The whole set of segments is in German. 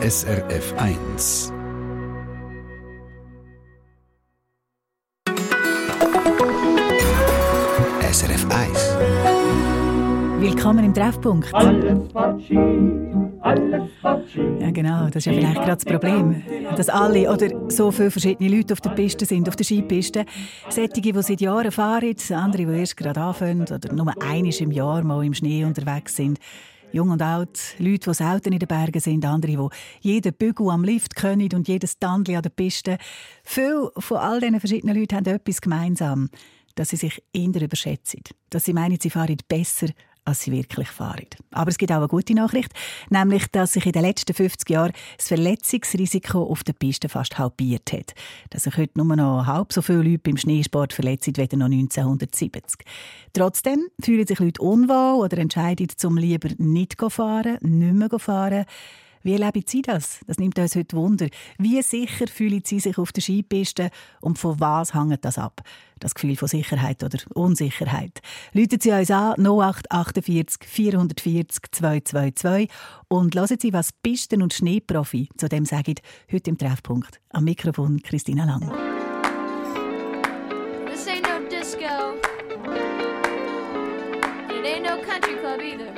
SRF 1. SRF 1. Willkommen im Treffpunkt. Alles Fatschi, alles Fatschi. Ja, genau, das ist ja vielleicht gerade das Problem. Dass alle oder so viele verschiedene Leute auf der Piste sind, auf der Skipiste. Sättige, die seit Jahren fahren, andere, die erst gerade anfangen oder nur einmal im Jahr mal im Schnee unterwegs sind. Jung und alt, Leute, die selten in den Bergen sind, andere, die jeden Bügel am Lift können und jedes Tandli an der Piste. Viele von all diesen verschiedenen Leuten haben etwas gemeinsam, dass sie sich eher überschätzen. Dass sie meinen, sie fahren besser, als sie wirklich fahren. Aber es gibt auch eine gute Nachricht, nämlich, dass sich in den letzten 50 Jahren das Verletzungsrisiko auf der Piste fast halbiert hat. Dass sich heute nur noch halb so viele Leute beim Schneesport verletzen wie noch 1970. Trotzdem fühlen sich Leute unwohl oder entscheiden, zum lieber nicht zu fahren, nicht mehr zu fahren. Wie erleben Sie das? Das nimmt uns heute Wunder. Wie sicher fühlen Sie sich auf der Skipiste und von was hängt das ab? Das Gefühl von Sicherheit oder Unsicherheit. Läuten Sie uns an 0848 440 222 und hören Sie, was Pisten- und Schneeprofi zu dem sagen, heute im Treffpunkt. Am Mikrofon Christina Lang. This ain't no disco. It ain't no country club either.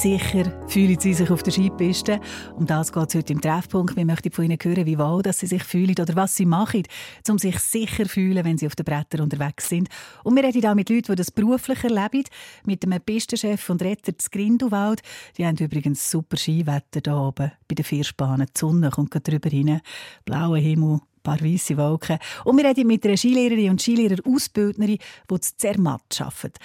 Sicher fühlen Sie sich auf der Skipiste? Um das geht es heute im Treffpunkt. Wir möchten von Ihnen hören, wie wohl dass Sie sich fühlen oder was Sie machen, um sich sicher zu fühlen, wenn Sie auf den Brettern unterwegs sind. Und wir reden auch mit Leuten, die das beruflich erleben, mit dem Pistenchef und Retter des Grindelwald. Die haben übrigens super Skiwetter hier oben bei den Vierspanen. Die Sonne kommt gerade drüber rein, blauer Himmel, paar weisse Wolken. Und wir reden mit einer Skilehrerin und Skilehrer-Ausbildnerin, die zu Zermatt arbeitet.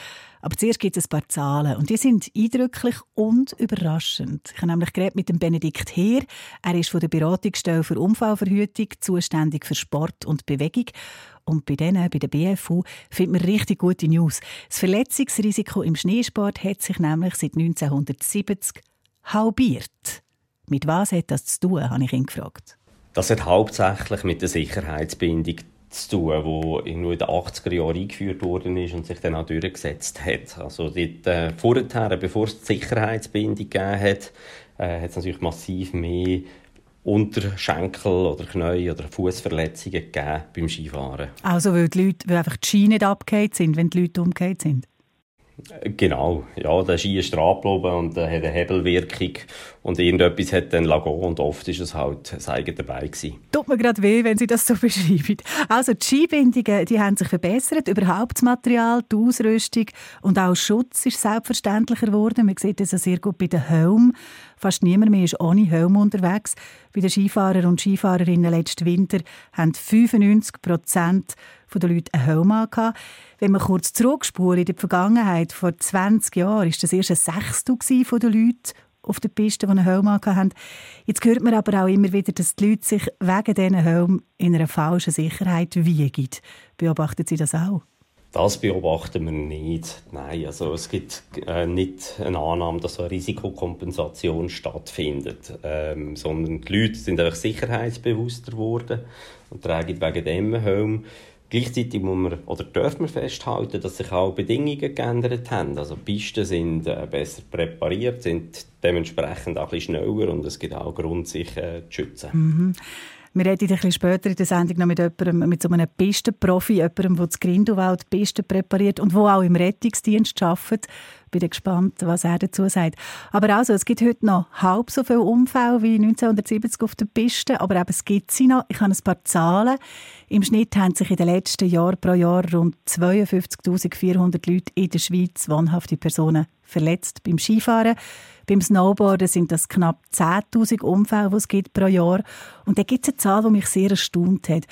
Aber zuerst gibt es ein paar Zahlen und die sind eindrücklich und überraschend. Ich habe nämlich geredet mit dem Benedikt Heer. Er ist von der Beratungsstelle für Unfallverhütung zuständig für Sport und Bewegung. Und bei denen, bei der BFU, findet man richtig gute News. Das Verletzungsrisiko im Schneesport hat sich nämlich seit 1970 halbiert. Mit was hat das zu tun, habe ich ihn gefragt. Das hat hauptsächlich mit der Sicherheitsbindung zu tun, die in den 80er Jahren eingeführt worden ist und sich dann auch durchgesetzt hat. Also dort, äh, vorher, bevor es die Sicherheitsbindung gegeben hat, äh, hat es natürlich massiv mehr Unterschenkel oder Knie oder Fußverletzungen gegeben beim Skifahren. Also weil die Leute, weil einfach die Ski nicht abgekehrt sind, wenn die Leute umgekehrt sind? Genau, ja, der Ski ist abgeblieben und äh, hat eine Hebelwirkung und irgendetwas hat dann lagen und oft ist es halt das eigene dabei gewesen. Tut mir gerade weh, wenn Sie das so beschreiben. Also die Skibindungen, die haben sich verbessert, überhaupt das Material, die Ausrüstung und auch Schutz ist selbstverständlicher geworden. Man sieht das sehr gut bei den Helmen. Fast niemand mehr ist ohne Helm unterwegs. Bei den Skifahrern und Skifahrerinnen letzten Winter haben 95 Prozent der Leute einen Helm angehabt. Wenn man kurz zurückspulen in die Vergangenheit, vor 20 Jahren, war das erst ein Sechstel der Leute auf der Piste, die einen Helm hatten. Jetzt hört man aber auch immer wieder, dass die Leute sich wegen diesen Helm in einer falschen Sicherheit wiegen. Beobachten Sie das auch? Das beobachten wir nicht. Nein, also es gibt äh, nicht eine Annahme, dass so eine Risikokompensation stattfindet, ähm, sondern die Leute sind einfach sicherheitsbewusster geworden und tragen wegen dem Helm. Gleichzeitig muss man, oder darf man festhalten, dass sich auch Bedingungen geändert haben. Also Pisten sind äh, besser präpariert, sind dementsprechend auch ein bisschen schneller und es gibt auch Grund, sich äh, zu schützen. Mhm. Wir reden ein bisschen später in der Sendung noch mit, jemandem, mit so einem Pistenprofi, jemandem, der das Grindelwald Pisten präpariert und der auch im Rettungsdienst arbeitet. Ich bin gespannt, was er dazu sagt. Aber also, es gibt heute noch halb so viele Unfälle wie 1970 auf der Piste, aber eben, es gibt sie noch. Ich habe ein paar Zahlen. Im Schnitt haben sich in den letzten Jahren pro Jahr rund 52'400 Leute in der Schweiz wohnhafte Personen verletzt beim Skifahren. Beim Snowboarden sind das knapp 10.000 Unfälle, die es gibt pro Jahr. Und da gibt es eine Zahl, die mich sehr erstaunt hat.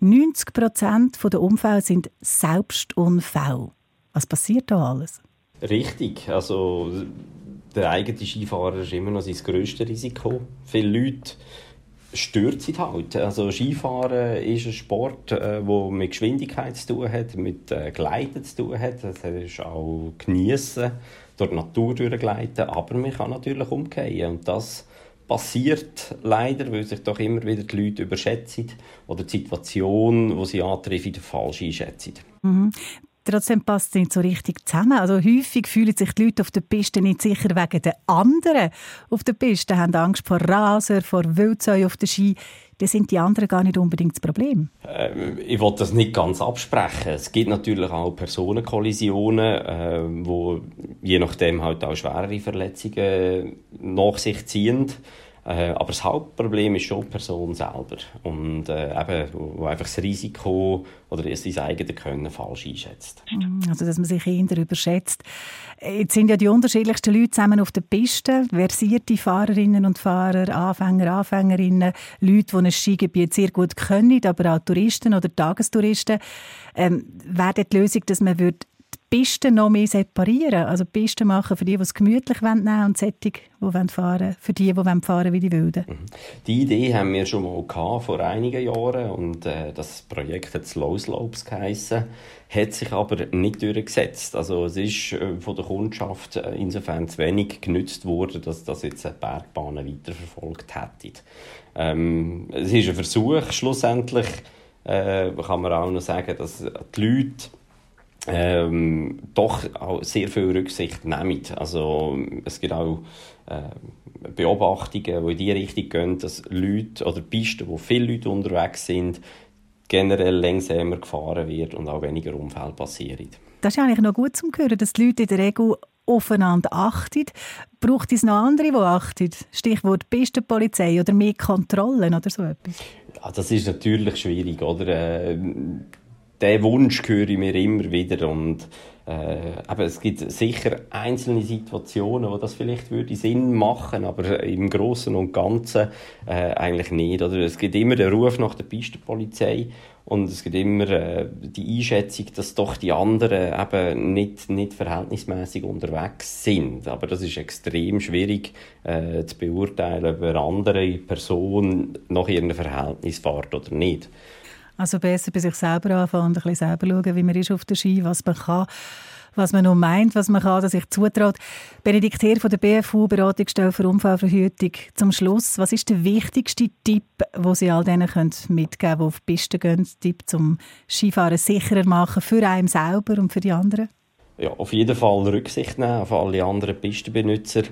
90 Prozent der Unfälle sind Selbstunfälle. Was passiert da alles? Richtig. Also, der eigene Skifahrer ist immer noch sein grösstes Risiko. Viele Leute stürzen halt. Also Skifahren ist ein Sport, der äh, mit Geschwindigkeit zu tun hat, mit äh, Gleiten zu tun hat. Das ist auch Geniessen durch die Natur durchgleiten, aber man kann natürlich umgehen und das passiert leider, weil sich doch immer wieder die Leute überschätzen oder die Situation, die sie antreffen, falsch einschätzen. Mhm. Trotzdem passt es nicht so richtig zusammen. Also häufig fühlen sich die Leute auf der Piste nicht sicher wegen der anderen. Auf der Piste haben Angst vor Raser, vor Wildsäuen auf der Ski dann sind die anderen gar nicht unbedingt das Problem. Äh, ich will das nicht ganz absprechen. Es gibt natürlich auch Personenkollisionen, äh, wo je nachdem halt auch schwerere Verletzungen nach sich ziehen. Äh, aber das Hauptproblem ist schon die Person selber. Und äh, eben, wo einfach das Risiko oder sein eigenes Können falsch einschätzt. Mm, also, dass man sich eher überschätzt. Jetzt sind ja die unterschiedlichsten Leute zusammen auf der Piste. Versierte Fahrerinnen und Fahrer, Anfänger, Anfängerinnen, Leute, die ein Skigebiet sehr gut können, aber auch Touristen oder Tagestouristen. Ähm, Wäre die Lösung, dass man würde Pisten noch mehr separieren. Also Pisten machen für die, die es gemütlich nehmen wollen und Sättig, die fahren für die, die fahren wie die Wilden. Mhm. Die Idee haben wir schon mal gehabt, vor einigen Jahren und äh, das Projekt hat Slow Slopes geheissen, hat sich aber nicht durchgesetzt. Also es ist äh, von der Kundschaft äh, insofern zu wenig genützt worden, dass das jetzt Bergbahnen weiterverfolgt hätte. Ähm, es ist ein Versuch, schlussendlich äh, kann man auch noch sagen, dass die Leute ähm, doch auch sehr viel Rücksicht nehmen. Also es gibt auch äh, Beobachtungen, die in die Richtung gehen, dass Leute oder Pisten, wo viele Leute unterwegs sind, generell langsamer gefahren wird und auch weniger Unfälle passieren. Das ist eigentlich noch gut zu hören, dass die Leute in der Regel aufeinander achten. Braucht es noch andere, die achten? Stichwort Pistenpolizei oder mehr Kontrollen oder so etwas? Ja, das ist natürlich schwierig, oder? Den Wunsch höre ich mir immer wieder und äh, aber es gibt sicher einzelne Situationen, wo das vielleicht würde Sinn machen, aber im Großen und Ganzen äh, eigentlich nicht. Oder es gibt immer den Ruf nach der Pistenpolizei und es gibt immer äh, die Einschätzung, dass doch die anderen eben nicht, nicht verhältnismäßig unterwegs sind. Aber das ist extrem schwierig äh, zu beurteilen, ob eine andere Person nach ihrem Verhältnis fährt oder nicht. Also besser bei sich selber anfangen und ein bisschen selber schauen, wie man ist auf der Ski, was man kann, was man noch meint, was man kann, dass sich zutraut. Benedikt Heer von der BFU, Beratungsstelle für Unfallverhütung. Zum Schluss, was ist der wichtigste Tipp, den Sie all denen mitgeben können, die auf die Piste gehen? Tipp zum Skifahren sicherer machen, für einen selber und für die anderen? Ja, auf jeden Fall Rücksicht nehmen auf alle anderen Pistenbenutzer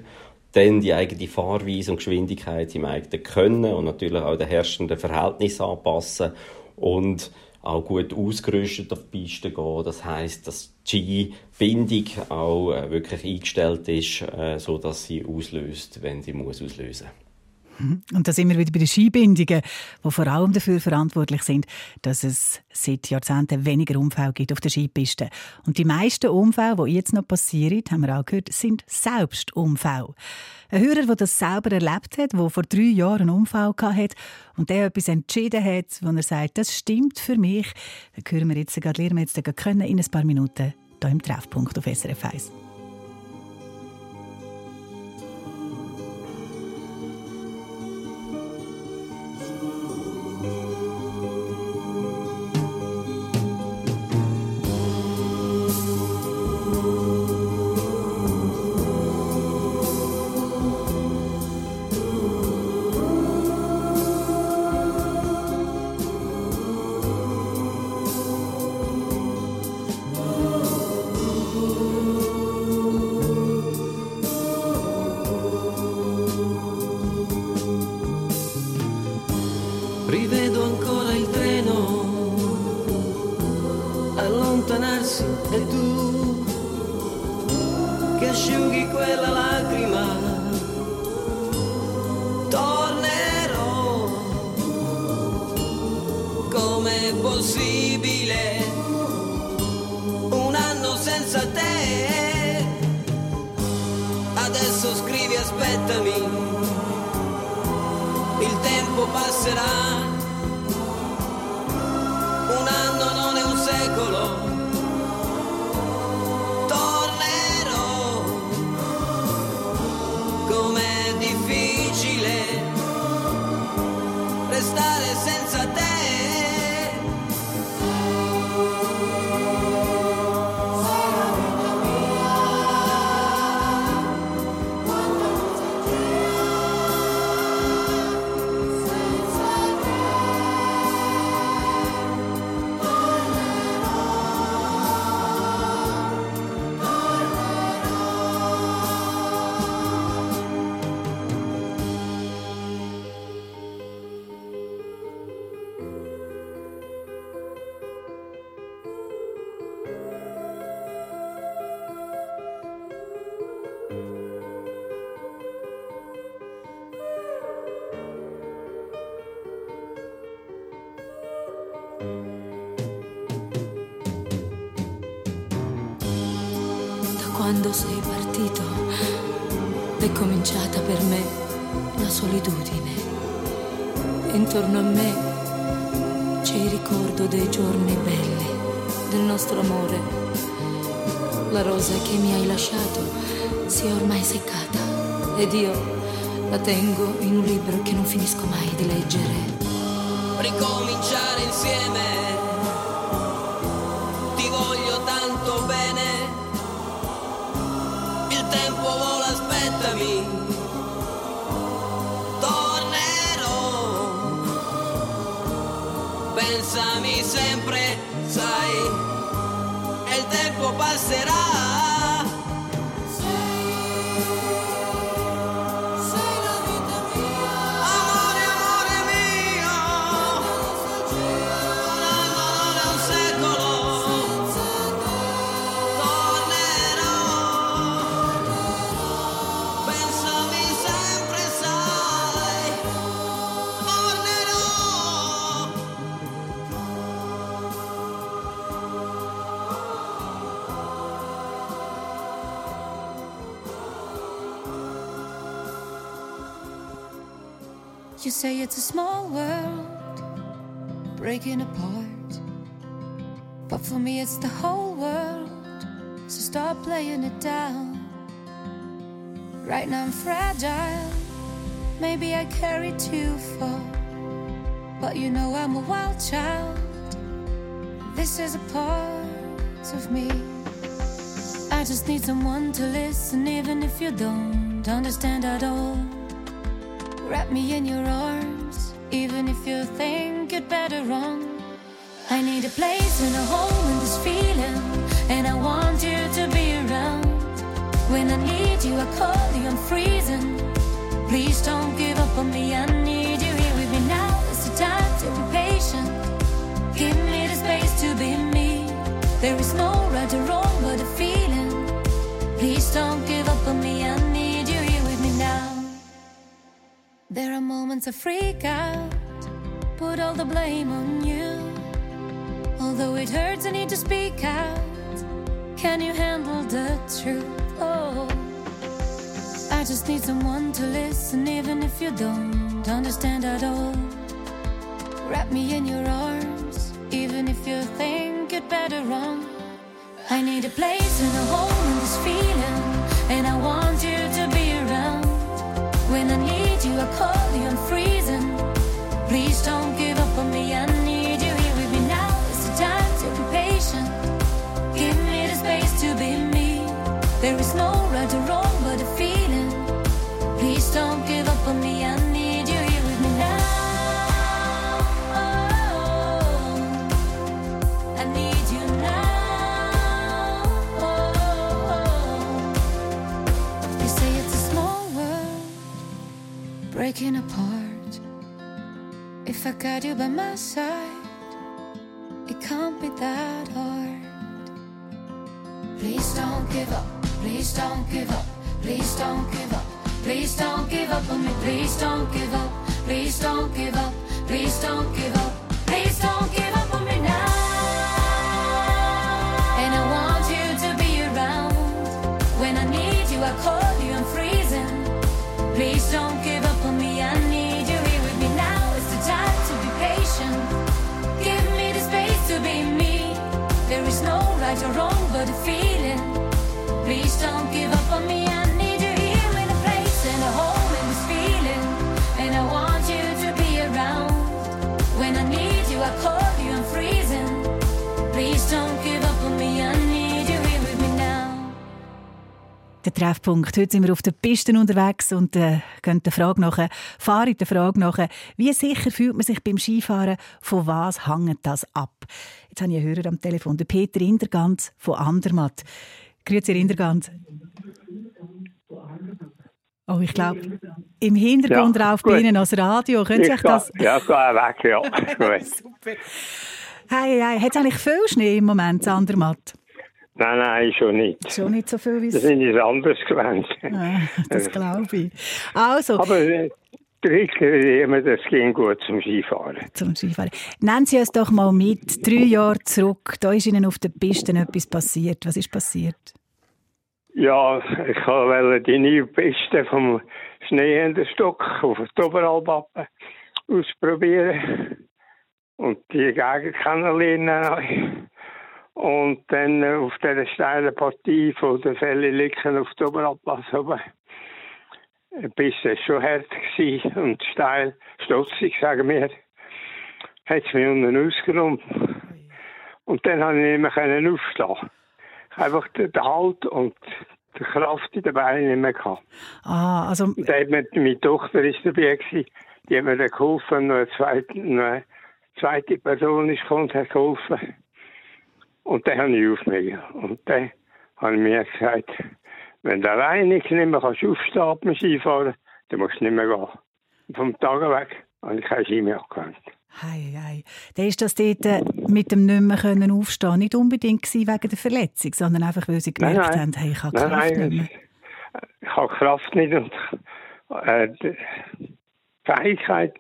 dann die eigene Fahrweise und Geschwindigkeit im eigenen Können und natürlich auch den herrschenden Verhältnissen anpassen und auch gut ausgerüstet auf die Piste gehen. Das heißt, dass die Ski-Bindung auch äh, wirklich eingestellt ist, äh, so dass sie auslöst, wenn sie muss auslösen. Und da sind wir wieder bei den Skibindungen, die vor allem dafür verantwortlich sind, dass es seit Jahrzehnten weniger Unfälle gibt auf der Skipiste. Und die meisten Unfälle, die jetzt noch passieren, haben wir auch gehört, sind Selbstunfälle. Ein Hörer, der das selber erlebt hat, der vor drei Jahren einen Unfall hatte und der etwas entschieden hat, wo er sagt, das stimmt für mich, dann hören wir jetzt, lernen wir jetzt können in ein paar Minuten hier im Treffpunkt auf SRF 1. Cominciata per me la solitudine. Intorno a me c'è il ricordo dei giorni belli, del nostro amore. La rosa che mi hai lasciato si è ormai seccata ed io la tengo in un libro che non finisco mai di leggere. ricominciare insieme. copa será. Apart. But for me, it's the whole world. So stop playing it down. Right now, I'm fragile. Maybe I carry too far. But you know, I'm a wild child. This is a part of me. I just need someone to listen, even if you don't understand at all. Wrap me in your arms, even if you think it better wrong. I need a place and a home in this feeling, and I want you to be around. When I need you, I call you, I'm freezing. Please don't give up on me, I need you here with me now. It's the time to be patient. Give me the space to be me. There is no right or wrong, but a feeling. Please don't give up on me, I need you here with me now. There are moments I freak out, put all the blame on you. Although it hurts, I need to speak out. Can you handle the truth? Oh, I just need someone to listen, even if you don't understand at all. Wrap me in your arms, even if you think it better wrong. I need a place and a home in this feeling, and I want you to be around. When I need you, I call you, I'm freezing. Please don't There is no right or wrong, but a feeling. Please don't give up on me, I need you here with me now. I need you now. You say it's a small world breaking apart. If I got you by my side, it can't be that hard. Please don't give up. Please don't give up. Please don't give up. Please don't give up on me. Please don't give up. Please don't give up. Please don't give up. Please don't give up Der Treffpunkt. Heute sind wir auf der Piste unterwegs und äh, gehen der Frage nach, fahren der Frage nach, wie sicher fühlt man sich beim Skifahren, von was hängt das ab? Jetzt habe ich einen Hörer am Telefon, der Peter Indergans von Andermatt. Grüezi, Herr Indergans. Oh, ich glaube, im Hintergrund Ja, läuft bei. Ihnen das Radio. Können Sie Ich das... ja, gehe weg, ja. Super. Hey, hey, hat es eigentlich viel Schnee im Moment, in Andermatt? nein, nein, schon nicht. Schon nicht so viel wie Das es... sind es anders gewöhnt. Ah, das glaube ich. Also, Aber äh, die Richter immer, das ging gut zum Skifahren. zum Skifahren. Nennen Sie uns doch mal mit, drei Jahre zurück. Da ist Ihnen auf der Piste etwas passiert. Was ist passiert? Ja, ich wollte die neue Piste vom Schneehänderstock auf die Oberalbappe ausprobieren und die Gegend kennenlernen. Und dann äh, auf dieser steilen Partie von der Fälle liegen auf der Oberalpass Piste war schon hart und steil, stutzig, sagen wir. Hat es mich unten ausgeräumt. Und dann konnte ich nicht mehr aufstehen. Einfach den Halt und die Kraft in den Beinen nicht mehr gehabt. Ah, also, Und dann hat mir, meine Tochter ist dabei gewesen, die hat mir dann geholfen, noch eine zweite, noch eine zweite Person ist gekommen und hat geholfen. Und dann habe ich aufgegeben. Und dann habe ich mir gesagt, wenn du alleine nicht mehr kannst aufstehen beim Skifahren, dann musst du nicht mehr gehen. Vom Tag weg habe ich keinen Ski mehr angewandt. hei, hei. Dann ist das dort äh, mit dem nicht mehr können aufstehen nicht unbedingt wegen der Verletzung, sondern einfach, weil Sie Nein, gemerkt nein. haben, hey, ich habe Nein, Kraft nein, nicht mehr. ich habe Kraft nicht und äh, die Fähigkeit,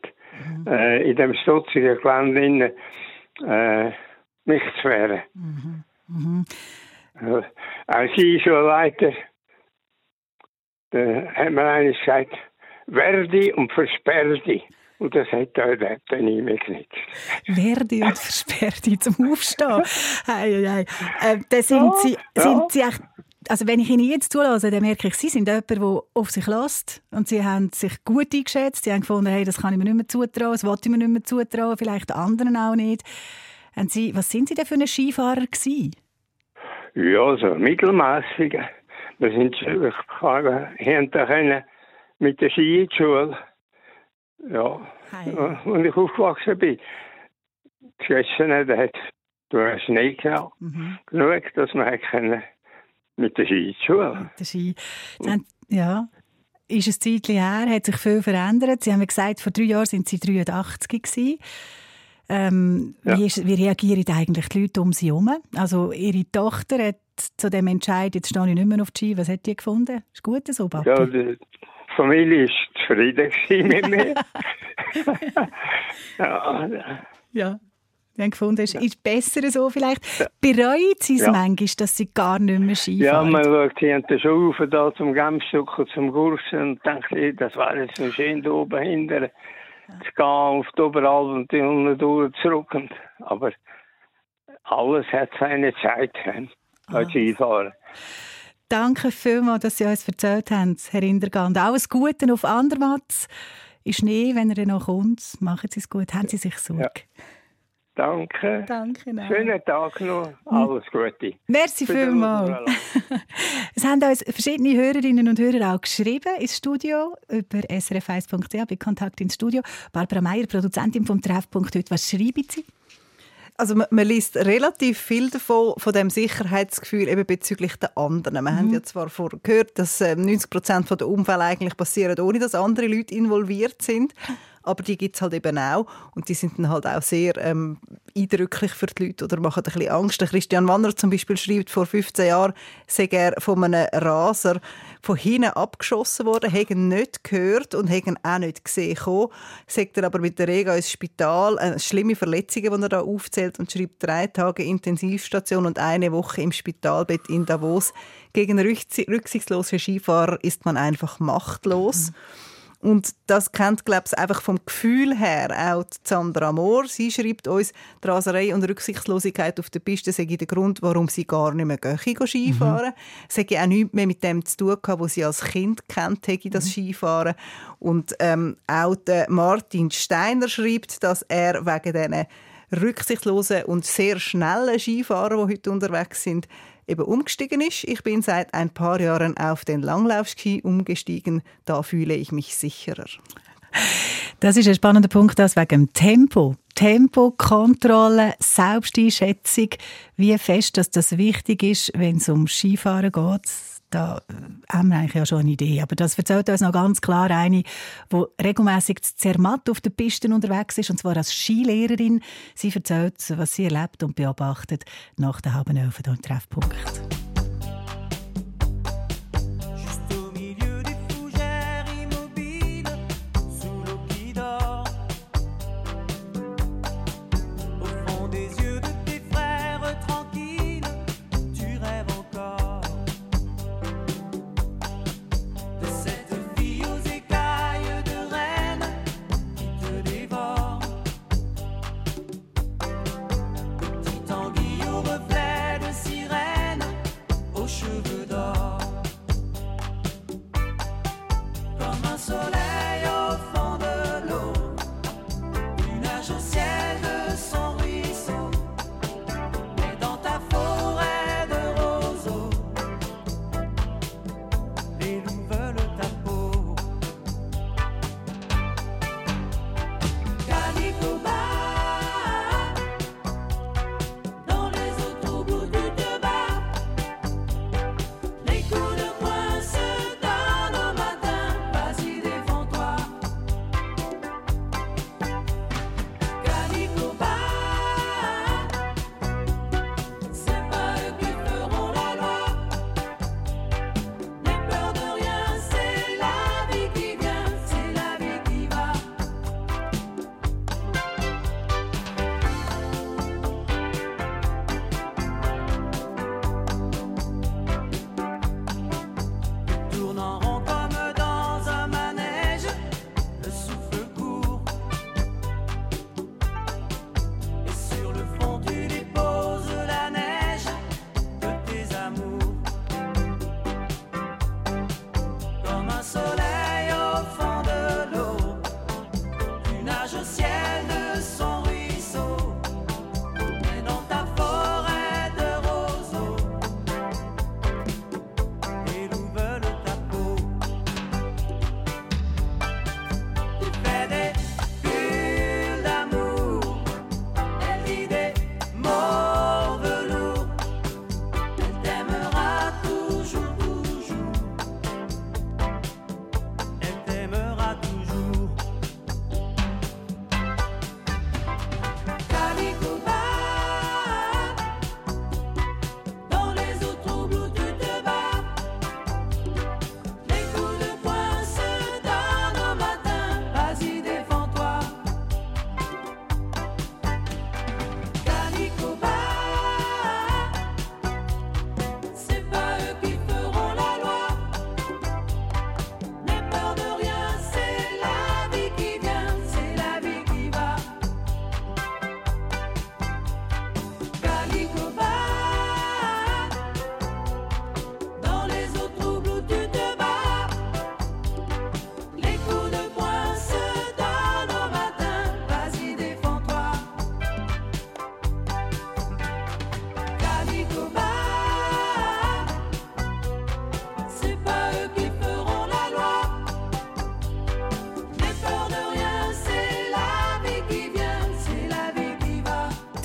äh, in dem stutzigen Gelände äh, mich zu wehren. Äh, Ein Skischulleiter, der hat mir eines gesagt, wehr dich und versperr dich. Und das hat auch dort dann nicht mehr genützt. Verdi und Versperrti zum Aufstehen. Ei, ei, ei. Äh, dann sind Sie, ja. sind Sie echt, also wenn ich Ihnen jetzt zulasse, dann merke ich, Sie sind jemand, der auf sich lässt und Sie haben sich gut eingeschätzt. Sie haben gefunden, hey, das kann ich mir nicht mehr zutrauen, das wollte ich mir nicht mehr zutrauen, vielleicht anderen auch nicht. Haben Sie, was sind Sie denn für ein Skifahrer gewesen? Ja, so mittelmäßig. Wir sind ich kann hinter können mit der Skischule. Ja, ja, als ich aufgewachsen bin. Schwestern, da hat durch Schnee gehabt. Mhm. Genug, dass hat können mit der Skischule. Der Ski. Haben, ja, ist ein Zeitchen her, hat sich viel verändert. Sie haben gesagt, vor drei Jahren sind Sie 83 gewesen. Ähm, Ja. wie, ist, wie reagieren eigentlich die Leute um Sie herum? Also Ihre Tochter hat zu dem Entscheid, jetzt stehe ich nicht mehr auf die Ski, was hat die gefunden? Ist gut so, Papi? Ja, die Familie war zufrieden mit mir. ja, Ja. Die haben gefunden, es ist besser so vielleicht. Bereuen Sie es Ja. manchmal, dass Sie gar nicht mehr Ski ja, man schaut hinter schon rauf, da zum Gemsstück und zum Gursen und denkt, das wäre jetzt so schön da oben hinter zu gehen auf die Oberalp und die unten durch zurück. Aber alles hat seine Zeit, als Skifahren. Danke vielmals, dass Sie uns erzählt haben, Herr Indergand. Alles Gute auf Andermatt. In Schnee, wenn er noch kommt, machen Sie es gut. Haben Sie sich Sorge. Danke. Danke. Nein. Schönen Tag noch. Alles Gute. Merci vielmals. Es haben uns verschiedene Hörerinnen und Hörer auch geschrieben ins Studio über srf1.ch bei Kontakt ins Studio. Barbara Meier, Produzentin vom Treffpunkt heute. Was schreiben Sie? Also man, man liest relativ viel davon, von dem Sicherheitsgefühl eben bezüglich der anderen. Wir haben ja zwar vorher gehört, dass äh, 90 Prozent der Unfälle eigentlich passieren, ohne dass andere Leute involviert sind. Aber die gibt es halt eben auch. Und die sind dann halt auch sehr ähm, eindrücklich für die Leute oder machen ein bisschen Angst. Christian Wanner zum Beispiel schreibt, vor 15 Jahren sei er von einem Raser von hinten abgeschossen worden, ihn nicht gehört und ihn auch nicht gesehen kommen. Sagt er aber mit der Rega ins Spital, äh, schlimme Verletzungen, die er da aufzählt und schreibt drei Tage Intensivstation und eine Woche im Spitalbett in Davos. Gegen rücksi- rücksichtslose Skifahrer ist man einfach machtlos. Und das kennt, glaube ich, einfach vom Gefühl her auch Sandra Mohr. Sie schreibt uns, die Raserei und Rücksichtslosigkeit auf der Piste sei der Grund, warum sie gar nicht mehr gehen, Skifahren. Es hätte auch nichts mehr mit dem zu tun gehabt, was sie als Kind kennt, hätte das Skifahren. Und ähm, auch der Martin Steiner schreibt, dass er wegen diesen rücksichtslosen und sehr schnellen Skifahrer, die heute unterwegs sind, eben umgestiegen ist. Ich bin seit ein paar Jahren auf den Langlaufski umgestiegen. Da fühle ich mich sicherer. Das ist ein spannender Punkt, das wegen dem Tempo. Tempokontrolle, Selbsteinschätzung, wie fest dass das wichtig ist, wenn es um Skifahren geht. Da äh, haben wir eigentlich ja schon eine Idee. Aber das erzählt uns noch ganz klar eine, die regelmäßig zu Zermatt auf den Pisten unterwegs ist, und zwar als Skilehrerin. Sie erzählt, was sie erlebt und beobachtet nach der halben Elf hier im Treffpunkt.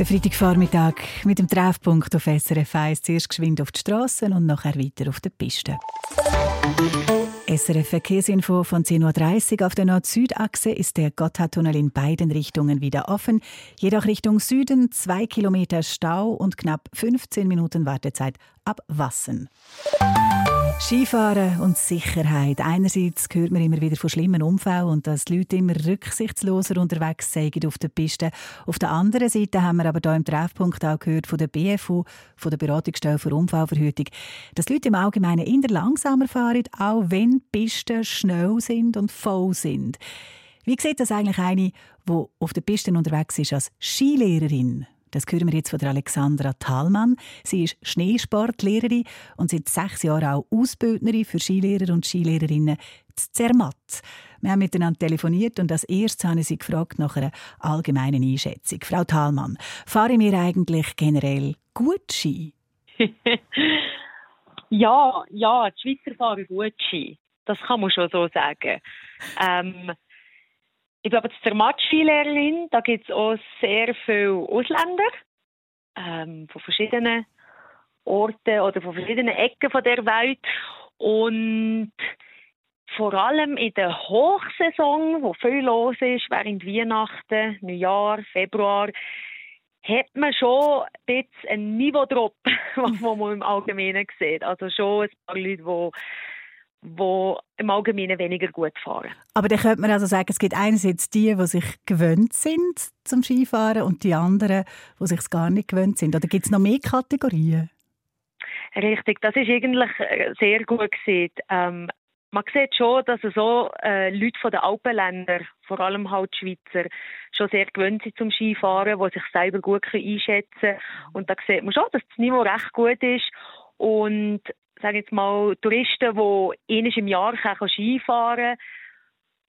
Freitagvormittag mit dem Treffpunkt auf SRF 1. Zuerst geschwind auf die Strassen und nachher weiter auf der Piste. SRF Verkehrsinfo von 10.30 Uhr. Auf der Nord-Süd-Achse ist der Gotthardtunnel in beiden Richtungen wieder offen. Jedoch Richtung Süden zwei Kilometer Stau und knapp 15 Minuten Wartezeit ab Wassen. Skifahren und Sicherheit. Einerseits hört man immer wieder von schlimmen Unfällen und dass die Leute immer rücksichtsloser unterwegs sind auf der Piste. Auf der anderen Seite haben wir aber hier im Treffpunkt auch gehört von der BFU, von der Beratungsstelle für Unfallverhütung, dass die Leute im Allgemeinen eher langsamer fahren, auch wenn Pisten schnell sind und voll sind. Wie sieht das eigentlich eine, die auf der Piste unterwegs ist als Skilehrerin? Das hören wir jetzt von der Alexandra Thalmann. Sie ist Schneesportlehrerin und seit sechs Jahren auch Ausbildnerin für Skilehrer und Skilehrerinnen zu Zermatt. Wir haben miteinander telefoniert und als erstes habe ich sie gefragt nach einer allgemeinen Einschätzung. Frau Thalmann, fahren wir eigentlich generell gut Ski? Ja, ja, die Schweizer fahren gut Ski. Das kann man schon so sagen. Ähm, ich glaube, zur Matschskilehrerin, da gibt es auch sehr viele Ausländer ähm, von verschiedenen Orten oder von verschiedenen Ecken von der Welt. Und vor allem in der Hochsaison, wo viel los ist, während Weihnachten, Neujahr, Februar, hat man schon ein bisschen einen Niveau-Drop, wo man im Allgemeinen sieht. Also schon ein paar Leute, die die im Allgemeinen weniger gut fahren. Aber dann könnte man also sagen, es gibt einerseits die, die sich gewöhnt sind zum Skifahren und die anderen, die sich es gar nicht gewöhnt sind. Oder gibt es noch mehr Kategorien? Richtig, das ist eigentlich äh, sehr gut gesehen. Ähm, man sieht schon, dass so äh, Leute von den Alpenländern, vor allem halt die Schweizer, schon sehr gewöhnt sind zum Skifahren, die sich selber gut einschätzen können. Und da sieht man schon, dass das Niveau recht gut ist. Und sage jetzt mal, Touristen, die einmal im Jahr können Skifahren können,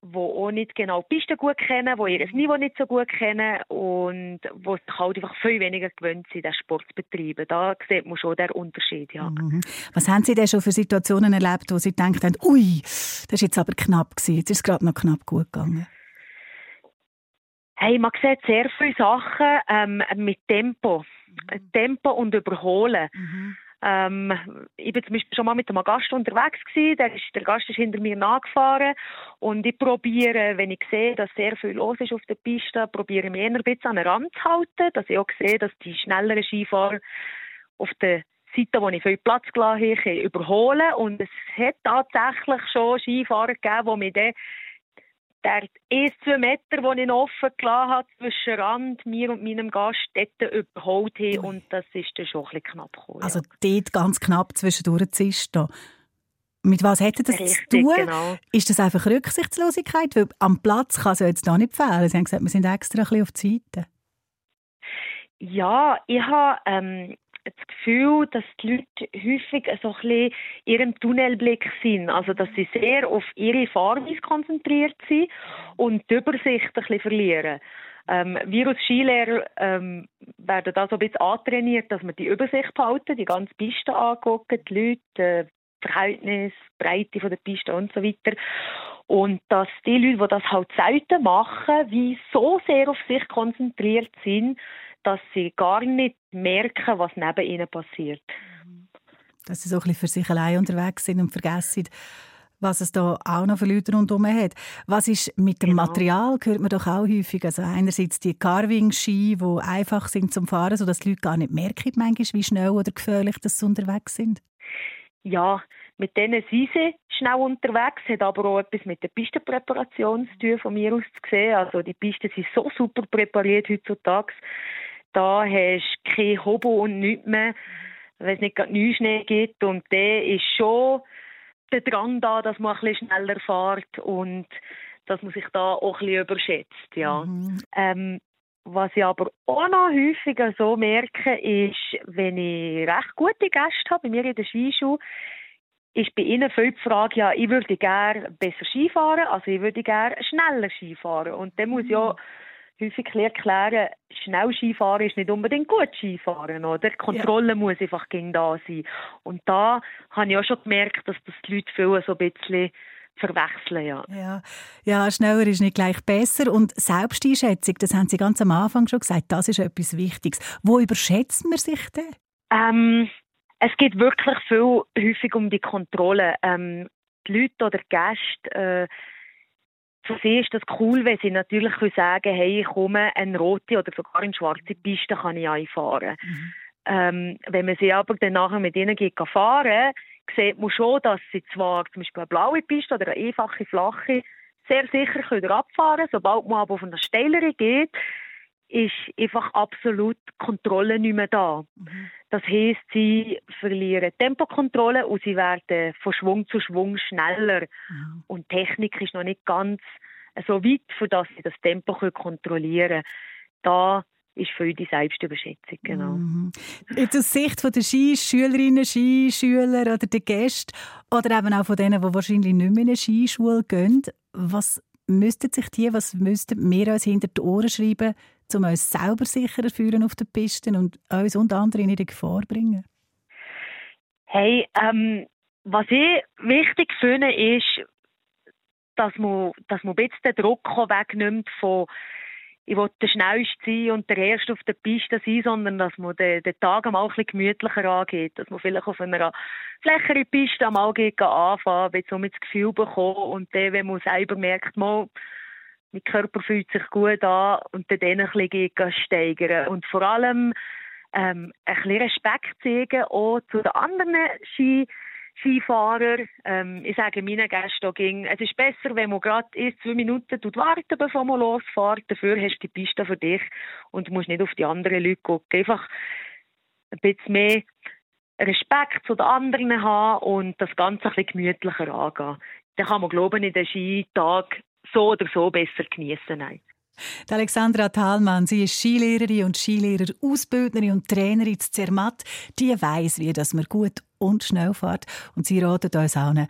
die auch nicht genau die Piste gut kennen, die ihr Niveau nicht so gut kennen und die sich halt einfach viel weniger gewöhnt sind, den Sport zu betreiben. Da sieht man schon den Unterschied, ja. Mhm. Was haben Sie denn schon für Situationen erlebt, wo Sie gedacht haben, ui, das ist jetzt aber knapp gewesen, jetzt ist es gerade noch knapp gut gegangen? Hey, man sieht sehr viele Sachen ähm, mit Tempo. Tempo und Überholen. Ähm, ich bin zum Beispiel schon mal mit einem Gast unterwegs gewesen. Der, ist, der Gast ist hinter mir nachgefahren und ich probiere, wenn ich sehe, dass sehr viel los ist auf der Piste, probiere ich mich eher ein bisschen an den Rand zu halten, dass ich auch sehe, dass die schnelleren Skifahrer auf der Seite, wo ich viel Platz gelassen habe, überholen und es hat tatsächlich schon Skifahrer gegeben, die mich dann der erst zwei Meter, die ich offen gelassen habe, zwischen Rand, mir und meinem Gast, dort überholt haben. Und das ist dann schon ein bisschen knapp gekommen. Also dort ganz knapp zwischendurch zischt. Mit was hätte das Richtig, zu tun? genau. Ist das einfach Rücksichtslosigkeit? Weil am Platz kann es ja jetzt da nicht fehlen. Sie haben gesagt, wir sind extra ein bisschen auf die Seite. Ja, ich habe ähm, das Gefühl, dass die Leute häufig so ein bisschen ihrem Tunnelblick sind. Also, dass sie sehr auf ihre Fahrweise konzentriert sind und die Übersicht ein bisschen verlieren. Ähm, wir als Skilehrer ähm, werden da so ein bisschen antrainiert, dass wir die Übersicht behalten, die ganze Piste angucken, die Leute, äh, Verhältnis, Breite von der Piste und so weiter. Und dass die Leute, die das halt selten machen, wie so sehr auf sich konzentriert sind, dass sie gar nicht merken, was neben ihnen passiert. Dass sie so ein bisschen für sich allein unterwegs sind und vergessen, was es da auch noch für Leute rundherum hat. Was ist mit dem Genau. Material? Hört man doch auch häufig. Also einerseits die Carving-Ski, die einfach sind zum Fahren, sodass die Leute gar nicht merken, manchmal, wie schnell oder gefährlich dass sie unterwegs sind. Ja, mit denen sind sie schnell unterwegs, hat aber auch etwas mit der Pistenpräparation zu tun, von mir aus zu sehen. Also die Pisten sind so super präpariert heutzutage. Da hast du kein Hobo und nichts mehr, wenn es nicht gerade Neuschnee gibt. Und der ist schon der Drang da, dass man ein bisschen schneller fährt und dass man sich da auch ein bisschen überschätzt. Ja. Ähm, was ich aber auch noch häufiger so merke, ist, wenn ich recht gute Gäste habe, bei mir in der Skischule, ist bei ihnen viel die Frage, ja, ich würde gerne besser Skifahren, also ich würde gerne schneller Skifahren. Und dann muss ich auch häufig erklären, schnell Skifahren ist nicht unbedingt gut Skifahren, oder? Die Kontrolle muss einfach gegen da sein. Und da habe ich auch schon gemerkt, dass das die Leute viel so ein bisschen verwechseln, ja. Ja, ja, schneller ist nicht gleich besser. Und Selbsteinschätzung, das haben Sie ganz am Anfang schon gesagt, das ist etwas Wichtiges. Wo überschätzt man sich denn? Ähm, es geht wirklich viel häufig um die Kontrolle. Ähm, die Leute oder die Gäste, äh, für sie ist das cool, wenn sie natürlich können sagen hey, ich komme, eine rote oder sogar eine schwarze Piste kann ich einfahren. Ähm, wenn man sie aber dann nachher mit ihnen geht fahren, sieht man schon, dass sie zwar zum Beispiel eine blaue Piste oder eine einfache, flache sehr sicher können abfahren Sobald man aber auf eine steilere geht, ist einfach absolut Kontrolle nicht mehr da. Das heisst, sie verlieren Tempokontrolle und sie werden von Schwung zu Schwung schneller. Und die Technik ist noch nicht ganz so weit, für dass sie das Tempo kontrollieren können. Da ist für die Selbstüberschätzung, genau. Jetzt aus Sicht von der Skischülerinnen, Skischüler oder der Gäste oder eben auch von denen, die wahrscheinlich nicht mehr in eine Skischule gehen, was müssten sich die, was müssten wir uns hinter die Ohren schreiben, um uns selber sicherer zu fühlen auf den Pisten und uns und andere in Gefahr bringen? Hey, ähm, was ich wichtig finde, ist, dass man, dass man ein bisschen den Druck wegnimmt von ich will der Schnellste sein und der Erste auf der Piste sein, sondern dass man den, den Tag einmal ein bisschen gemütlicher angeht. Dass man vielleicht auf einer flächeren Piste geht anfangen, wenn so das Gefühl bekommt und dann, wenn man selber merkt, mal, mein Körper fühlt sich gut an und dann, ein bisschen steigern. Und vor allem ähm, ein bisschen Respekt zeigen auch zu den anderen Ski Skifahrer. Ähm, ich sage meinen Gästen ging, es ist besser, wenn man gerade erst zwei Minuten warten, bevor man losfährt. Dafür hast du die Piste für dich und musst nicht auf die anderen Leute gucken. Einfach ein bisschen mehr Respekt zu den anderen haben und das Ganze ein bisschen gemütlicher angehen. Dann kann man, glaube ich, den Skitag so oder so besser genießen. Nein. Die Alexandra Thalmann, sie ist Skilehrerin und Skilehrer, Ausbildnerin und Trainerin zu Zermatt. Die weiss, wie dass man gut und schnell fährt. Und sie ratet uns allen,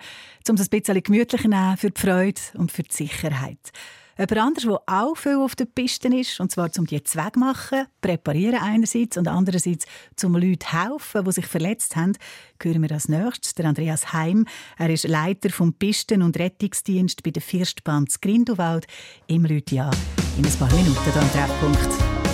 um es ein bisschen gemütlicher zu nehmen für die Freude und für die Sicherheit. Jemand anderes, der auch viel auf den Pisten ist, und zwar um die Zweck machen, präparieren einerseits und andererseits zum Leuten helfen, die sich verletzt haben, hören wir als nächstes der Andreas Heim. Er ist Leiter vom Pisten- und Rettungsdienst bei der Firstbahn Grindelwald. Im Leute ja in ein paar Minuten hier am Treffpunkt.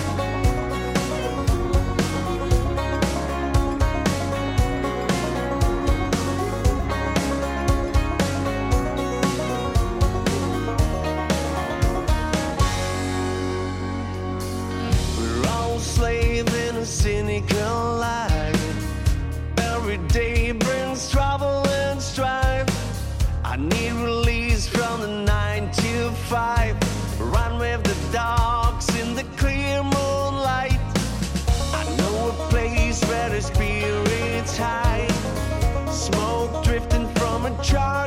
try.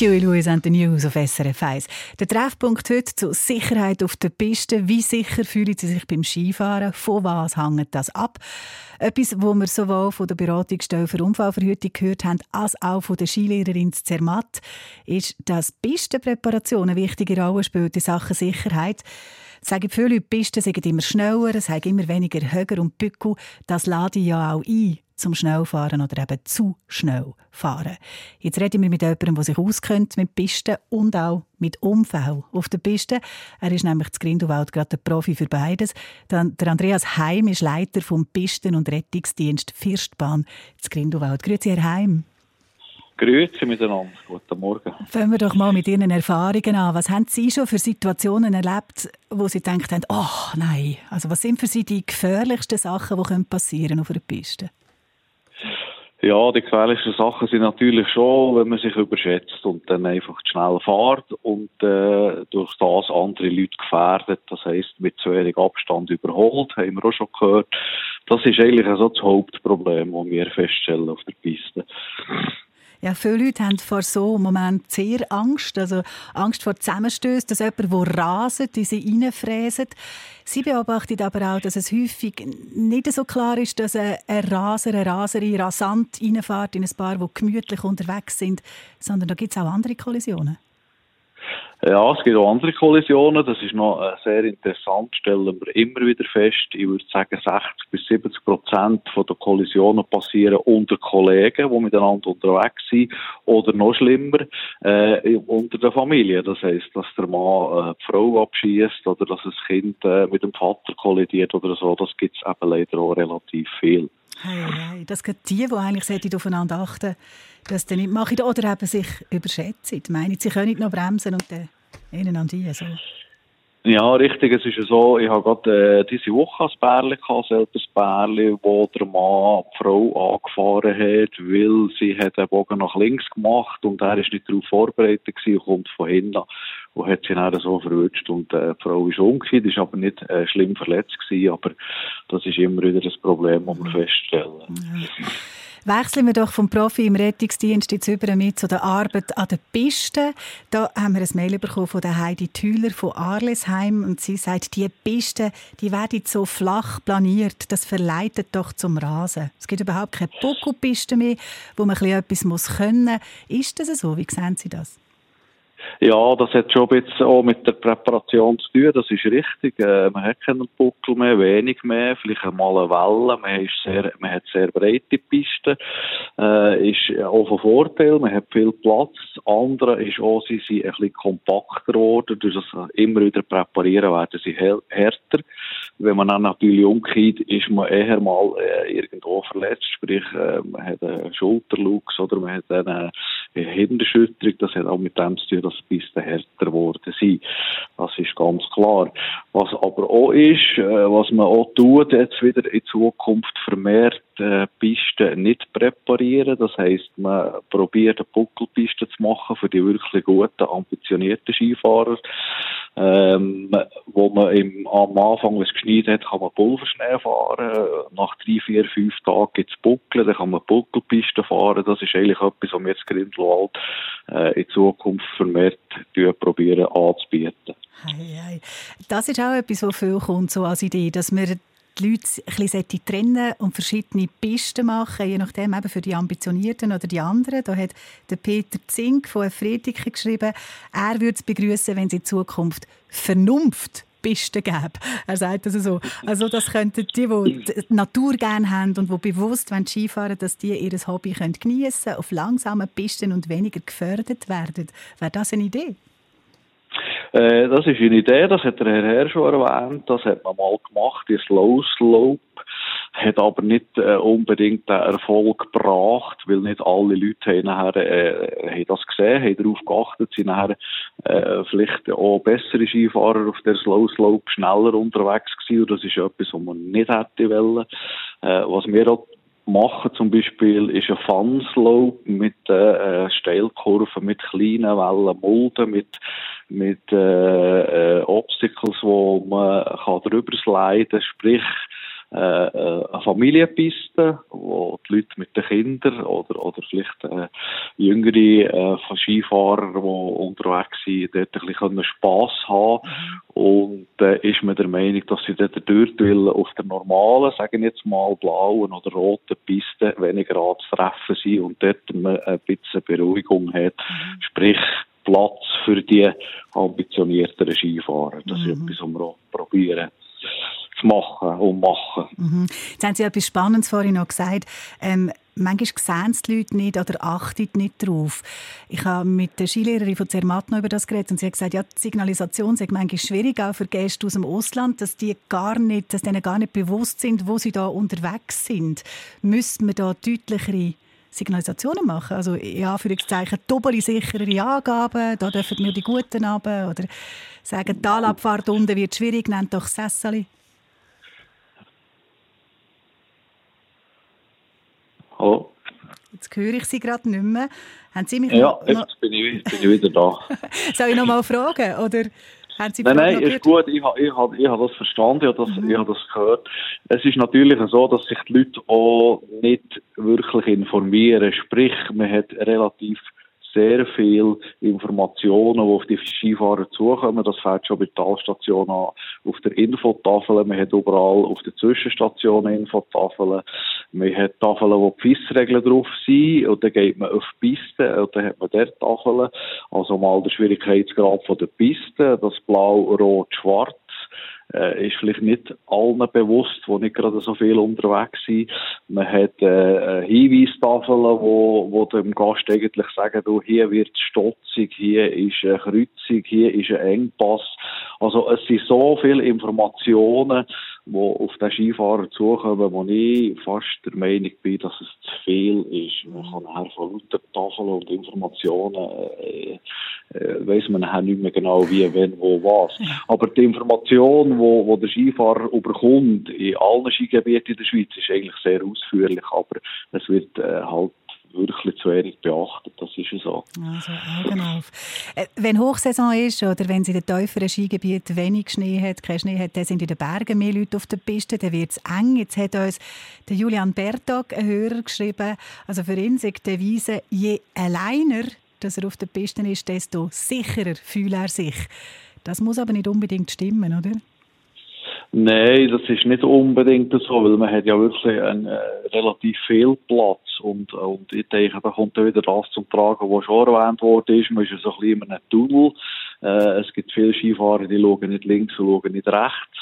Huey Lewis and the News auf SRF 1. Der Treffpunkt heute zur Sicherheit auf der Piste. Wie sicher fühlen Sie sich beim Skifahren? Von was hängt das ab? Etwas, wo wir sowohl von der Beratungsstelle für Unfallverhütung gehört haben, als auch von der Skilehrerin Zermatt, ist, dass Pistenpräparation eine wichtige Rolle spielt in Sachen Sicherheit. Sagen viele Leute, Pisten sind immer schneller, es haben immer weniger Höger und Bückel. Das lade ich ja auch ein zum Schnellfahren oder eben zu schnell fahren. Jetzt reden wir mit jemandem, der sich auskennt mit Pisten und auch mit Unfällen auf der Piste. Er ist nämlich zu Grindelwald gerade der Profi für beides. Dann der Andreas Heim ist Leiter vom Pisten- und Rettungsdienst Firstbahn zu Grindelwald. Grüezi, Herr Heim. Grüezi miteinander. Guten Morgen. Fangen wir doch mal mit Ihren Erfahrungen an. Was haben Sie schon für Situationen erlebt, wo Sie gedacht haben, oh nein, also was sind für Sie die gefährlichsten Sachen, die passieren auf einer Piste? Ja, die gefährlichsten Sachen sind natürlich schon, wenn man sich überschätzt und dann einfach schnell fährt und äh, durch das andere Leute gefährdet. Das heisst, mit zu wenig Abstand überholt, haben wir auch schon gehört. Das ist eigentlich so das Hauptproblem, das wir feststellen auf der Piste. Ja, viele Leute haben vor so einem Moment sehr Angst, also Angst vor Zusammenstößen, dass jemand, der raset, in sie reinfräset. Sie beobachten aber auch, dass es häufig nicht so klar ist, dass ein Raser, eine Raserin rasant reinfährt in ein Paar, die gemütlich unterwegs sind, sondern da gibt es auch andere Kollisionen. Ja, es gibt auch andere Kollisionen. Das ist noch sehr interessant, stellen wir immer wieder fest. Ich würde sagen, 60 bis 70 Prozent der Kollisionen passieren unter Kollegen, die miteinander unterwegs sind. Oder noch schlimmer, äh, unter der Familie. Das heisst, dass der Mann äh, die Frau abschießt oder dass das Kind äh, mit dem Vater kollidiert oder so. Das gibt es eben leider auch relativ viel. Hey, hey, das sind die, die eigentlich aufeinander achten das dann nicht machen oder eben sich überschätzen. Meinen, sie können nicht noch bremsen und dann ihnen an die so. Ja, richtig. Es ist so, ich habe gerade äh, diese Woche ein Bärli gehabt, selbst ein Bärli, wo der Mann die Frau angefahren hat, weil sie hat den Bogen nach links gemacht und er ist nicht darauf vorbereitet gewesen und kommt von hinten und hat sie dann so verwünscht und äh, die Frau ist umgekehrt, ist aber nicht äh, schlimm verletzt gewesen, aber das ist immer wieder das Problem, das wir feststellen. Ja. Wechseln wir doch vom Profi im Rettungsdienst jetzt über mit zu der Arbeit an der Piste. Da haben wir ein Mail bekommen von der Heidi Thüler von Arlesheim und sie sagt, die Piste, die werden so flach planiert, das verleitet doch zum Rasen. Es gibt überhaupt keine Buckelpiste mehr, wo man etwas muss können. Ist das so? Wie sehen Sie das? Ja, das hat schon ein bisschen auch mit der Präparation zu tun, das ist richtig. Äh, man hat keinen Buckel mehr, wenig mehr, vielleicht einmal eine Welle, man, ist sehr, man hat sehr breite Pisten, äh, ist auch von Vorteil, man hat viel Platz. Das andere ist auch, sie sind ein bisschen kompakter geworden, durch das immer wieder präparieren werden sie härter. Wenn man dann natürlich umgeht, ist man eher mal äh, irgendwo verletzt, sprich, äh, man hat einen Schulterlux oder man hat eine Hirnerschütterung, das hat auch mit dem zu tun, dass die Pisten härter geworden sind. Das ist ganz klar. Was aber auch ist, äh, was man auch tut, jetzt wieder in Zukunft vermehrt äh, Pisten nicht präparieren. Das heisst, man probiert eine Buckelpiste zu machen für die wirklich guten, ambitionierten Skifahrer. Ähm, wo man im, am Anfang, wenn es geschneit hat, kann man Pulverschnee fahren. Nach drei, vier, fünf Tagen gibt es Buckeln, dann kann man Buckelpisten fahren. Das ist eigentlich etwas, was wir jetzt Grindelwald äh, in Zukunft vermehrt probieren anzubieten. Hei, hei. Das ist auch etwas, was viel kommt, so als Idee, dass wir die Leute ein bisschen trennen und verschiedene Pisten machen, je nachdem eben für die Ambitionierten oder die anderen. Da hat der Peter Zink von Friedrich geschrieben, er würde es begrüßen, wenn es in Zukunft Vernunft Pisten gäbe. Er sagt also so. Also das könnten die, die die Natur gerne haben und die bewusst wollen Skifahren dass die ihr Hobby geniessen können, auf langsamen Pisten und weniger gefördert werden. Wäre das eine Idee? Äh, das ist eine Idee, das hat der Herr Herr schon erwähnt, das hat man mal gemacht, die Slow Slope, hat aber nicht äh, unbedingt den Erfolg gebracht, weil nicht alle Leute haben nachher, äh, haben das gesehen, haben darauf geachtet, sind nachher äh, vielleicht auch bessere Skifahrer auf der Slow Slope schneller unterwegs gewesen und das ist etwas, was man nicht hätte wollen. Äh, was wir auch machen. Zum Beispiel ist ein Fun Slope mit äh, äh, Steilkurven, mit kleinen Wellen, Mulden, mit mit äh, äh, Obstacles, wo man kann drüber sliden, sprich äh, äh, eine Familienpiste, wo die Leute mit den Kindern oder, oder vielleicht äh, jüngere äh, Skifahrer, die unterwegs sind, dort ein bisschen Spass haben und äh, ist man der Meinung, dass sie dort dort will, auf der normalen, sagen jetzt mal blauen oder roten Piste weniger anzutreffen sind und dort man ein bisschen Beruhigung hat, sprich Platz für die ambitionierteren Skifahrer. Das ist etwas, was wir auch probieren zu machen und machen. Mhm. Jetzt haben Sie etwas Spannendes vorhin noch gesagt. Ähm, manchmal sehen es die Leute nicht oder achten nicht drauf. Ich habe mit der Skilehrerin von Zermatt noch über das geredet und sie hat gesagt, ja, die Signalisation ist manchmal schwierig, auch für Gäste aus dem Ausland, dass die gar nicht, dass denen gar nicht bewusst sind, wo sie da unterwegs sind. Müsste man da deutlichere Signalisationen machen? Also in Anführungszeichen doppelte sichere Angaben, da dürfen nur die Guten runter oder sagen, Talabfahrt unten wird schwierig, nennt doch Sesseli. Oh. Jetzt höre ich Sie gerade nicht mehr. Haben Sie mich Ja, noch, jetzt bin ich, bin ich wieder da. Soll ich noch mal fragen? Oder haben Sie Nein, nein, ist gut. Ich habe ich hab, ich hab das verstanden, ich habe das, Mhm. ich hab das gehört. Es ist natürlich so, dass sich die Leute auch nicht wirklich informieren. Sprich, man hat relativ sehr viel Informationen, die auf die Skifahrer zukommen. Das fängt schon bei der Talstation an, auf der Infotafel. Man hat überall auf den Zwischenstationen Infotafeln. Man hat Tafeln, wo die FIS-Regeln drauf sind. Und dann geht man auf die Piste und dann hat man dort Tafeln. Also mal der Schwierigkeitsgrad von der Piste, das Blau, Rot, Schwarz äh, ist vielleicht nicht allen bewusst, die nicht gerade so viel unterwegs sind. Man hat äh, Hinweistafeln, wo, wo dem Gast eigentlich sagen, du, hier wird stotzig, hier ist eine Kreuzung, hier ist ein Engpass. Also es sind so viele Informationen, die auf den Skifahrer zukommen, wo ich fast der Meinung bin, dass es zu viel ist. Man kann nachher von lauter Tafeln und Informationen äh, äh, weiss man nachher nicht mehr genau wie, wenn, wo, was. Aber die Information, wo, wo der Skifahrer überkommt in allen Skigebieten in der Schweiz, ist eigentlich sehr ausführlich, aber es wird äh, halt wirklich zu wenig beachtet. Das ist so. Also auf. Äh, Wenn Hochsaison ist oder wenn es in den tieferen Skigebieten wenig Schnee hat, kein Schnee hat, dann sind in den Bergen mehr Leute auf der Piste, dann wird es eng. Jetzt hat uns der Julian Bertog, ein Hörer, geschrieben, also für ihn sagt die Devise, je alleiner dass er auf der Piste ist, desto sicherer fühlt er sich. Das muss aber nicht unbedingt stimmen, oder? Nein, das ist nicht unbedingt so, weil man hat ja wirklich einen, äh, relativ viel Platz und, und ich denke, da kommt dann wieder das zum Tragen, was schon erwähnt worden ist. Man ist ja so ein bisschen in einem Tunnel. Äh, es gibt viele Skifahrer, die schauen nicht links und schauen nicht rechts.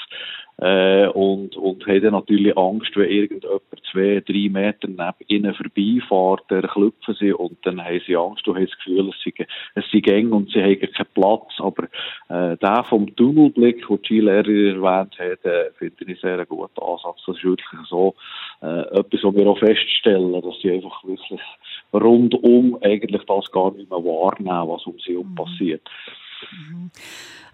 Äh, und, und haben dann natürlich Angst, wenn irgendjemand zwei, drei Meter neben ihnen vorbeifährt, der klopfen sie und dann haben sie Angst, du hast das Gefühl, es sei, es sei eng und sie haben keinen Platz. Aber äh, der vom Tunnelblick, den die Skilehrer erwähnt hat, äh, finde ich sehr einen guten Ansatz. Das ist wirklich so äh, etwas, was wir auch feststellen, dass sie einfach wirklich rundum eigentlich das gar nicht mehr wahrnehmen, was um sie herum passiert.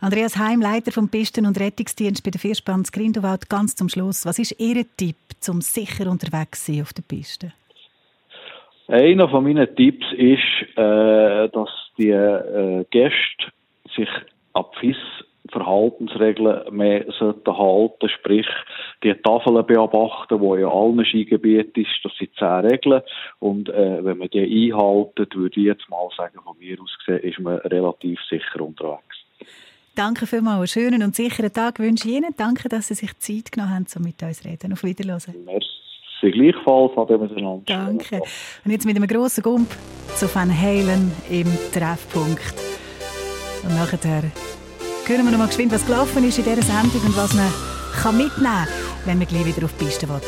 Andreas Heim, Leiter vom Pisten- und Rettungsdienst bei der Vierspanz Grindelwald, ganz zum Schluss. Was ist Ihr Tipp, zum sicher unterwegs zu sein auf der Piste? Einer von meinen Tipps ist, äh, dass die äh, Gäste sich ab FIS Verhaltensregeln mehr sollten halten, sprich die Tafeln beobachten, wo in allen Skigebieten ist, das sind zehn Regeln und äh, wenn man die einhaltet, würde ich jetzt mal sagen, von mir aus gesehen, ist man relativ sicher unterwegs. Danke vielmals, einen schönen und sicheren Tag wünsche ich Ihnen. Danke, dass Sie sich Zeit genommen haben, um mit uns zu reden. Auf Wiederhören. Merci gleichfalls, ade miteinander. Danke. Und jetzt mit einem grossen Gump zu Van Halen im Treffpunkt. Und nachher hören wir noch mal geschwind, was gelaufen ist in dieser Sendung und was man kann mitnehmen kann, wenn man gleich wieder auf die Piste will.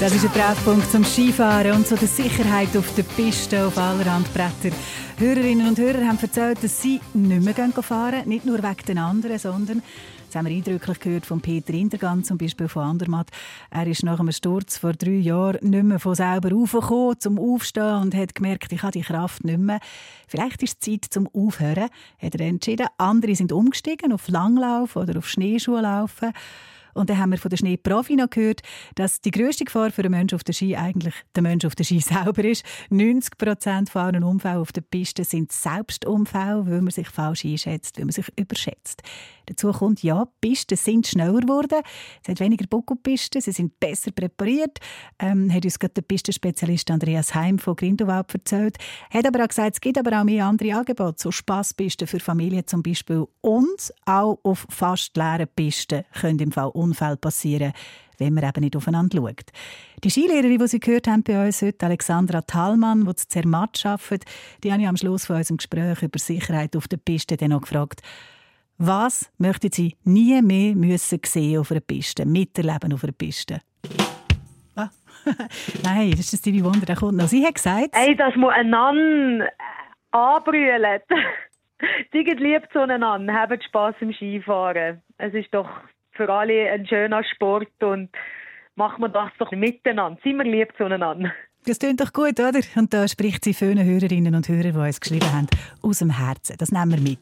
Das ist ein Treffpunkt zum Skifahren und zu der Sicherheit auf der Piste auf allerhand Bretter. Hörerinnen und Hörer haben erzählt, dass sie nicht mehr fahren gehen, nicht nur wegen den anderen, sondern das haben wir eindrücklich gehört von Peter Indergan, zum Beispiel von Andermatt. Er ist nach einem Sturz vor drei Jahren nicht mehr von selber aufgekommen, zum Aufstehen und hat gemerkt, ich habe die Kraft nicht mehr. Vielleicht ist es Zeit zum Aufhören, hat er entschieden. Andere sind umgestiegen auf Langlauf oder auf Schneeschuhlaufen. Und dann haben wir von der Schneeprofi noch gehört, dass die grösste Gefahr für einen Menschen auf der Ski eigentlich der Mensch auf der Ski selber ist. 90 Prozent von allen Unfällen auf der Piste sind Selbstunfälle, weil man sich falsch einschätzt, weil man sich überschätzt. Dazu kommt, ja, die Pisten sind schneller geworden. Es hat weniger Buckelpisten, sie sind besser präpariert. Ähm, hat uns gerade der Pistenspezialist Andreas Heim von Grindelwald erzählt. Er hat aber auch gesagt, es gibt aber auch mehr andere Angebote, so Spaßpisten für Familien zum Beispiel. Und auch auf fast leeren Pisten können im Fall Unfälle passieren wenn man eben nicht aufeinander schaut. Die Skilehrerin, die Sie gehört haben bei uns heute, Alexandra Thalmann, die zu Zermatt arbeitet, die habe ich am Schluss von unserem Gespräch über Sicherheit auf der Piste dann noch gefragt, was möchten Sie nie mehr müssen sehen auf einer Piste, miterleben auf einer Piste? Ah. Nein, das ist das Stevie Wonder, der kommt noch. Sie hat gesagt... Ey, dass man einander anbrüllt. Die geht lieb zueinander, haben Spass im Skifahren. Es ist doch für alle ein schöner Sport und machen wir das doch miteinander. Sind wir lieb zueinander. Das klingt doch gut, oder? Und da spricht sie vielen Hörerinnen und Hörer, die uns geschrieben haben, aus dem Herzen. Das nehmen wir mit.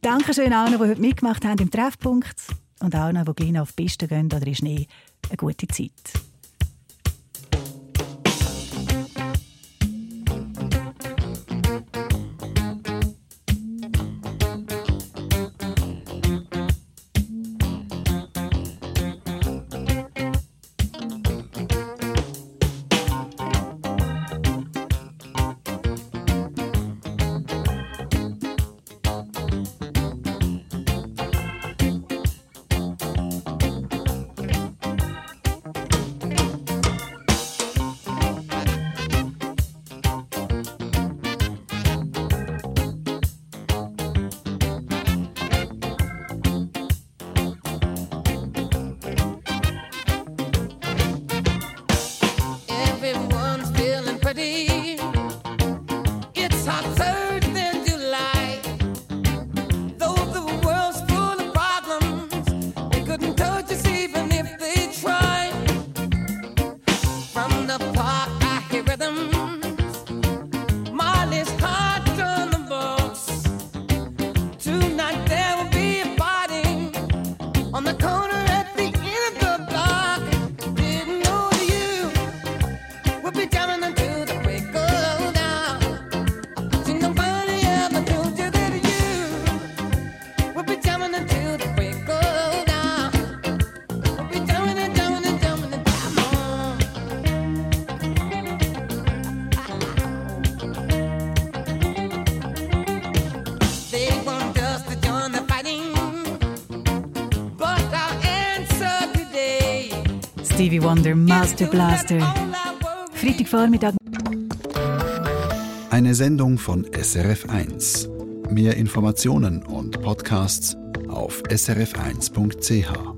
Dankeschön allen, die heute mitgemacht haben im Treffpunkt und allen, die gleich auf die Piste gehen oder in Schnee. Eine gute Zeit. Wonder, Master Blaster. Freitagvormittag. Eine Sendung von SRF1. Mehr Informationen und Podcasts auf srf1.ch.